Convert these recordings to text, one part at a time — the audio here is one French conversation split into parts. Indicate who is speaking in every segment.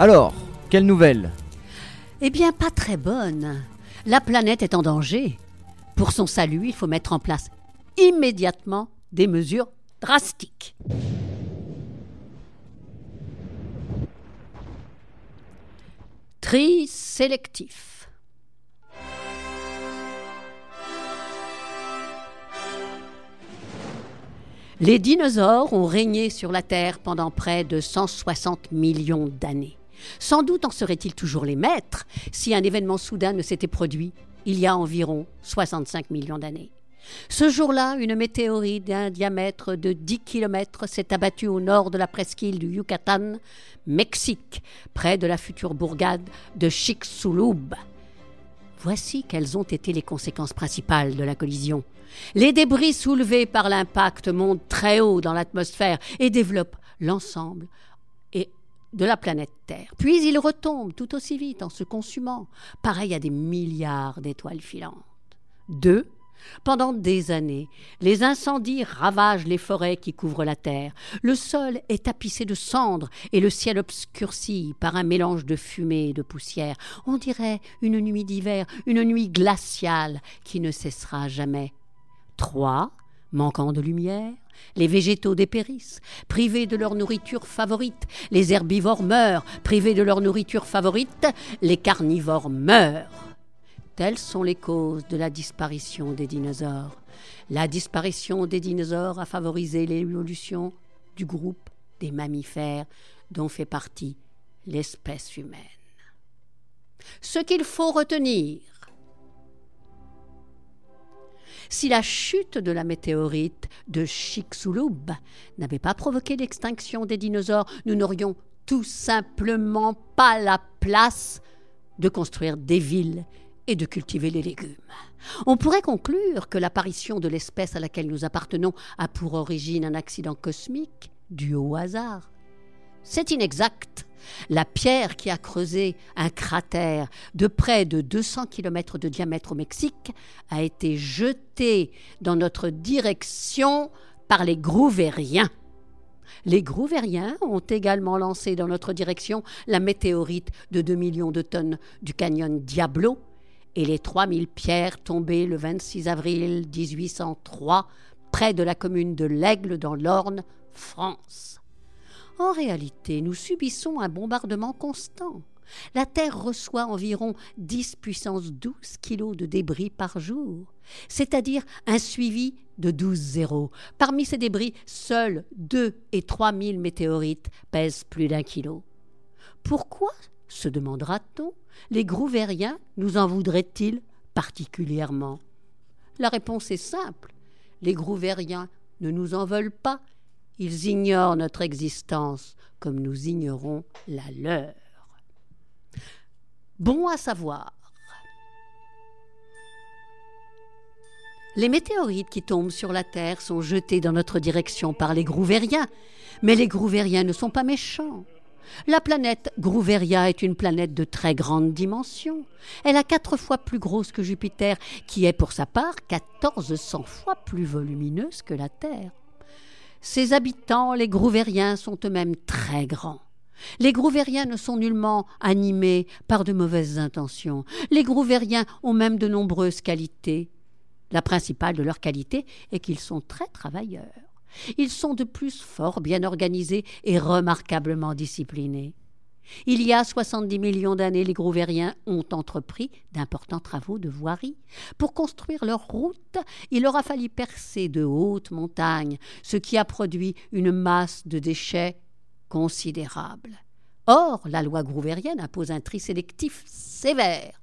Speaker 1: Alors, quelle nouvelle?
Speaker 2: Eh bien, pas très bonne. La planète est en danger. Pour son salut, il faut mettre en place immédiatement des mesures drastiques. Tri sélectif. Les dinosaures ont régné sur la Terre pendant près de 160 millions d'années. Sans doute en seraient-ils toujours les maîtres si un événement soudain ne s'était produit il y a environ 65 millions d'années. Ce jour-là, une météorite d'un diamètre de 10 km s'est abattue au nord de la presqu'île du Yucatan, Mexique, près de la future bourgade de Chicxulub. Voici quelles ont été les conséquences principales de la collision. Les débris soulevés par l'impact montent très haut dans l'atmosphère et développent l'ensemble de la planète Terre. Puis ils retombent tout aussi vite en se consumant, pareil à des milliards d'étoiles filantes. Deux, pendant des années, les incendies ravagent les forêts qui couvrent la terre. Le sol est tapissé de cendres et le ciel obscurci par un mélange de fumée et de poussière. On dirait une nuit d'hiver, une nuit glaciale qui ne cessera jamais. Trois, manquant de lumière, les végétaux dépérissent, privés de leur nourriture favorite. Les herbivores meurent, privés de leur nourriture favorite. Les carnivores meurent. Telles sont les causes de la disparition des dinosaures. La disparition des dinosaures a favorisé l'évolution du groupe des mammifères dont fait partie l'espèce humaine. Ce qu'il faut retenir, si la chute de la météorite de Chicxulub n'avait pas provoqué l'extinction des dinosaures, nous n'aurions tout simplement pas la place de construire des villes et de cultiver les légumes. On pourrait conclure que l'apparition de l'espèce à laquelle nous appartenons a pour origine un accident cosmique dû au hasard. C'est inexact. La pierre qui a creusé un cratère de près de 200 km de diamètre au Mexique a été jetée dans notre direction par les Grouvériens. Les Grouvériens ont également lancé dans notre direction la météorite de 2 millions de tonnes du canyon Diablo et les 3000 pierres tombées le 26 avril 1803 près de la commune de l'Aigle dans l'Orne, France. En réalité, nous subissons un bombardement constant. La Terre reçoit environ 10 puissance 12 kilos de débris par jour, c'est-à-dire un suivi de 12 zéros. Parmi ces débris, seuls 2 et 3 000 météorites pèsent plus d'un kilo. Pourquoi, se demandera-t-on, les Grouvériens nous en voudraient-ils particulièrement? La réponse est simple. Les Grouvériens ne nous en veulent pas, ils ignorent notre existence comme nous ignorons la leur. Bon à savoir. Les météorites qui tombent sur la Terre sont jetées dans notre direction par les Grouvériens, mais les Grouvériens ne sont pas méchants. La planète Grouveria est une planète de très grande dimension. Elle a quatre fois plus grosse que Jupiter, qui est pour sa part 1400 fois plus volumineuse que la Terre. Ses habitants, les Grouvériens, sont eux-mêmes très grands. Les Grouvériens ne sont nullement animés par de mauvaises intentions. Les Grouvériens ont même de nombreuses qualités. La principale de leurs qualités est qu'ils sont très travailleurs. Ils sont de plus fort bien organisés et remarquablement disciplinés. Il y a 70 millions d'années, les Grouvériens ont entrepris d'importants travaux de voirie. Pour construire leur route, il leur a fallu percer de hautes montagnes, ce qui a produit une masse de déchets considérable. Or, la loi grouvérienne impose un tri sélectif sévère.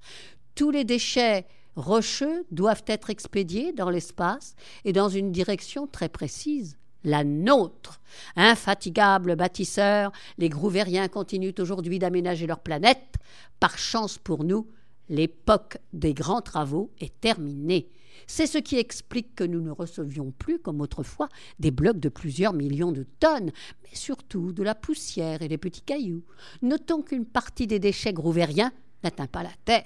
Speaker 2: Tous les déchets rocheux doivent être expédiés dans l'espace et dans une direction très précise la nôtre. Infatigables bâtisseurs, les Grouvériens continuent aujourd'hui d'aménager leur planète. Par chance pour nous, l'époque des grands travaux est terminée. C'est ce qui explique que nous ne recevions plus, comme autrefois, des blocs de plusieurs millions de tonnes, mais surtout de la poussière et des petits cailloux. Notons qu'une partie des déchets grouvériens n'atteint pas la Terre.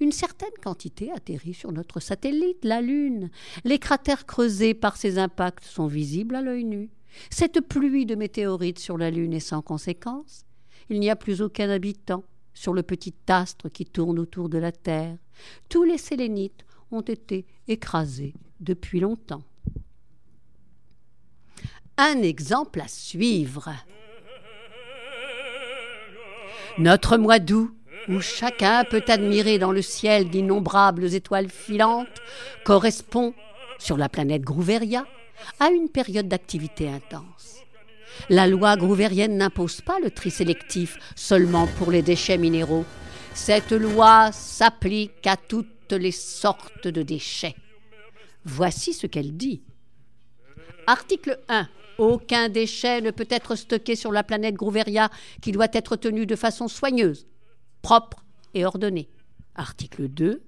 Speaker 2: Une certaine quantité atterrit sur notre satellite, la Lune. Les cratères creusés par ces impacts sont visibles à l'œil nu. Cette pluie de météorites sur la Lune est sans conséquence. il n'y a plus aucun habitant sur le petit astre qui tourne autour de la Terre. Tous les sélénites ont été écrasés depuis longtemps. Un exemple à suivre. Notre mois d'août, où chacun peut admirer dans le ciel d'innombrables étoiles filantes, correspond, sur la planète Grouveria, à une période d'activité intense. La loi grouvérienne n'impose pas le tri sélectif seulement pour les déchets minéraux. Cette loi s'applique à toutes les sortes de déchets. Voici ce qu'elle dit. Article 1. Aucun déchet ne peut être stocké sur la planète Grouveria qui doit être tenu de façon soigneuse, propre et ordonnée. Article 2.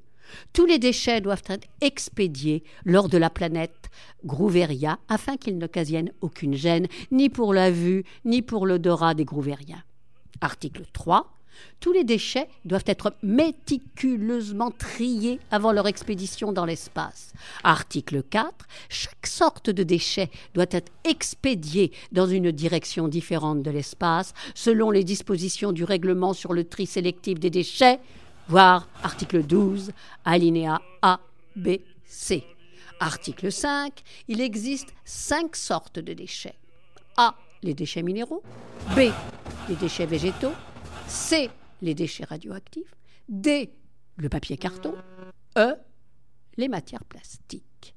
Speaker 2: Tous les déchets doivent être expédiés lors de la planète Grouveria afin qu'ils n'occasionnent aucune gêne, ni pour la vue, ni pour l'odorat des Grouveriens. Article 3. Tous les déchets doivent être méticuleusement triés avant leur expédition dans l'espace. Article 4. Chaque sorte de déchet doit être expédié dans une direction différente de l'espace selon les dispositions du règlement sur le tri sélectif des déchets, voire article 12, alinéa A, B, C. Article 5. Il existe cinq sortes de déchets. A. Les déchets minéraux. B. Les déchets végétaux. C. Les déchets radioactifs. D. Le papier carton. E. Les matières plastiques.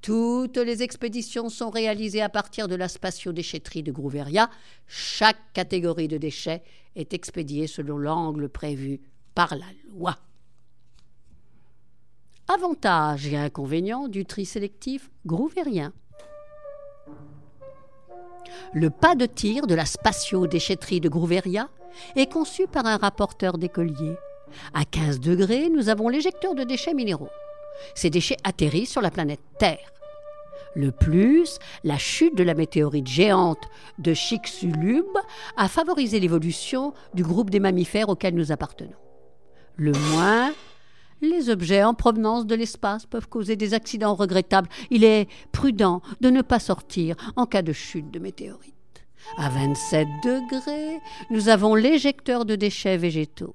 Speaker 2: Toutes les expéditions sont réalisées à partir de la spatio-déchetterie de Grouveria. Chaque catégorie de déchets est expédiée selon l'angle prévu par la loi. Avantages et inconvénients du tri sélectif grouvérien. Le pas de tir de la spatio-déchetterie de Grouveria est conçu par un rapporteur d'écoliers. À 15 degrés, nous avons l'éjecteur de déchets minéraux. Ces déchets atterrissent sur la planète Terre. Le plus, la chute de la météorite géante de Chicxulub a favorisé l'évolution du groupe des mammifères auquel nous appartenons. Le moins, les objets en provenance de l'espace peuvent causer des accidents regrettables. Il est prudent de ne pas sortir en cas de chute de météorite. À 27 degrés, nous avons l'éjecteur de déchets végétaux.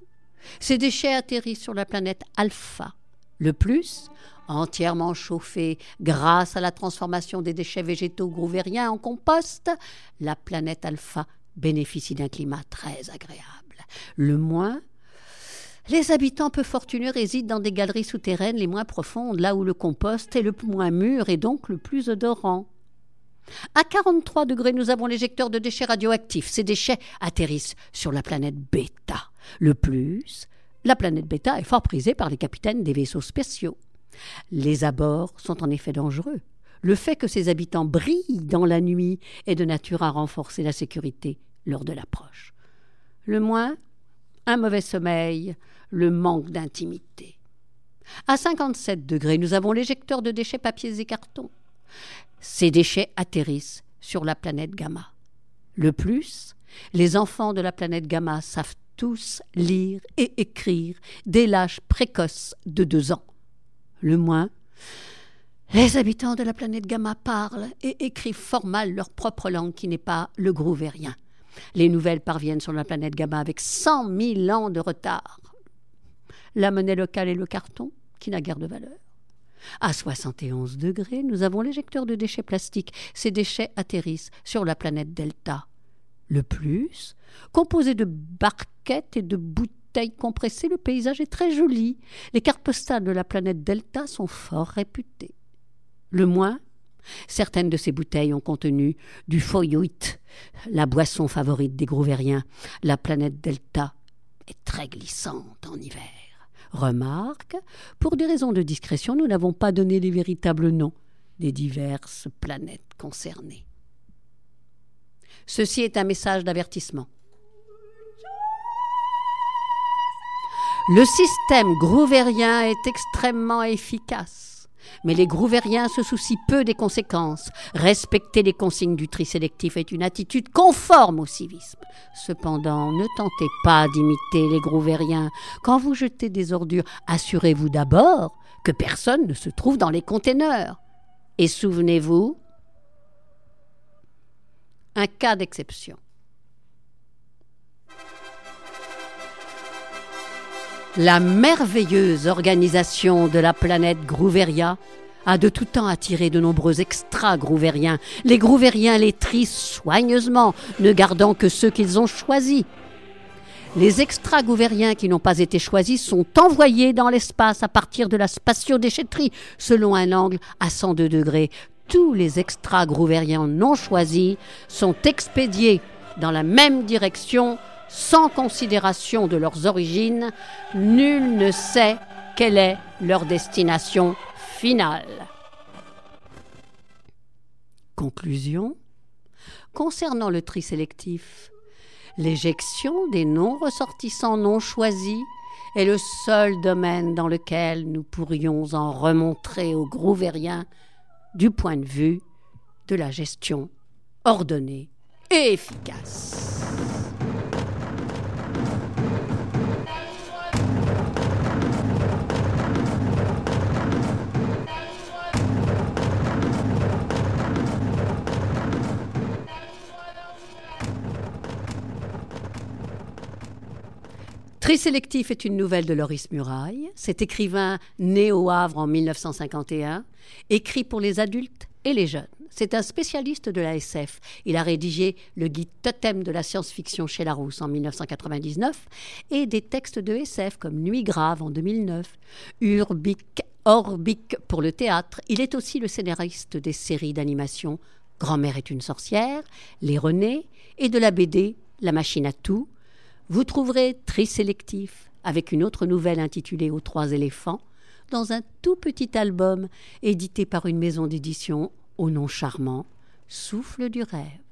Speaker 2: Ces déchets atterrissent sur la planète Alpha. Le plus, entièrement chauffé grâce à la transformation des déchets végétaux grouvériens en compost, la planète Alpha bénéficie d'un climat très agréable. Le moins, les habitants peu fortunés résident dans des galeries souterraines les moins profondes, là où le compost est le moins mûr et donc le plus odorant. À 43 degrés, nous avons l'éjecteur de déchets radioactifs. Ces déchets atterrissent sur la planète Beta. Le plus, la planète Beta est fort prisée par les capitaines des vaisseaux spéciaux. Les abords sont en effet dangereux. Le fait que ses habitants brillent dans la nuit est de nature à renforcer la sécurité lors de l'approche. Le moins, un mauvais sommeil, le manque d'intimité. À 57 degrés, nous avons l'éjecteur de déchets papiers et cartons. Ces déchets atterrissent sur la planète Gamma. Le plus, les enfants de la planète Gamma savent tous lire et écrire dès l'âge précoce de deux ans. Le moins, les habitants de la planète Gamma parlent et écrivent fort mal leur propre langue qui n'est pas le grouvérien. Les nouvelles parviennent sur la planète Gamma avec cent mille ans de retard. La monnaie locale est le carton, qui n'a guère de valeur. À 71 degrés, nous avons l'éjecteur de déchets plastiques. Ces déchets atterrissent sur la planète Delta. Le plus, composé de barquettes et de bouteilles compressées, le paysage est très joli. Les cartes postales de la planète Delta sont fort réputées. Le moins, Certaines de ces bouteilles ont contenu du foyuit, la boisson favorite des Grouvériens. La planète Delta est très glissante en hiver. Remarque, pour des raisons de discrétion, nous n'avons pas donné les véritables noms des diverses planètes concernées. Ceci est un message d'avertissement. Le système grouvérien est extrêmement efficace mais les grouvériens se soucient peu des conséquences. Respecter les consignes du tri sélectif est une attitude conforme au civisme. Cependant, ne tentez pas d'imiter les grouvériens. Quand vous jetez des ordures, assurez-vous d'abord que personne ne se trouve dans les conteneurs. Et souvenez-vous, un cas d'exception. La merveilleuse organisation de la planète Grouveria a de tout temps attiré de nombreux extra-grouvériens. Les grouvériens les trient soigneusement, ne gardant que ceux qu'ils ont choisis. Les extra-gouvériens qui n'ont pas été choisis sont envoyés dans l'espace à partir de la spatio-déchetterie, selon un angle à 102 degrés. Tous les extra-grouvériens non choisis sont expédiés dans la même direction sans considération de leurs origines. Nul ne sait quelle est leur destination finale. Conclusion Concernant le tri sélectif, l'éjection des non-ressortissants non choisis est le seul domaine dans lequel nous pourrions en remontrer aux Grouvériens du point de vue de la gestion ordonnée et efficace. Tri sélectif est une nouvelle de Loris Muraille. Cet écrivain né au Havre en 1951, écrit pour les adultes et les jeunes. C'est un spécialiste de la SF. Il a rédigé le guide totem de la science-fiction chez Larousse en 1999 et des textes de SF comme Nuit grave en 2009, Urbic, Orbic pour le théâtre. Il est aussi le scénariste des séries d'animation Grand-mère est une sorcière, Les Renés et de la BD La machine à tout, vous trouverez Trisélectif avec une autre nouvelle intitulée Aux trois éléphants dans un tout petit album édité par une maison d'édition au nom charmant Souffle du rêve.